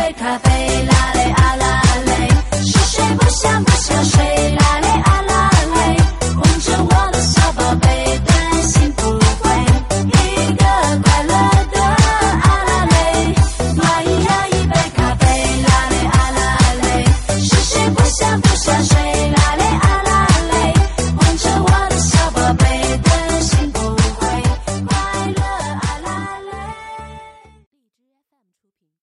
一杯咖啡拉蕾阿拉蕾是谁不想不想睡拉蕾阿拉蕾哄着我的小宝贝担心不会一个快乐的阿拉蕾呀咿一杯咖啡拉蕾阿拉蕾是谁不想不想睡拉蕾阿拉蕾哄着我的小宝贝担心不会快乐阿拉蕾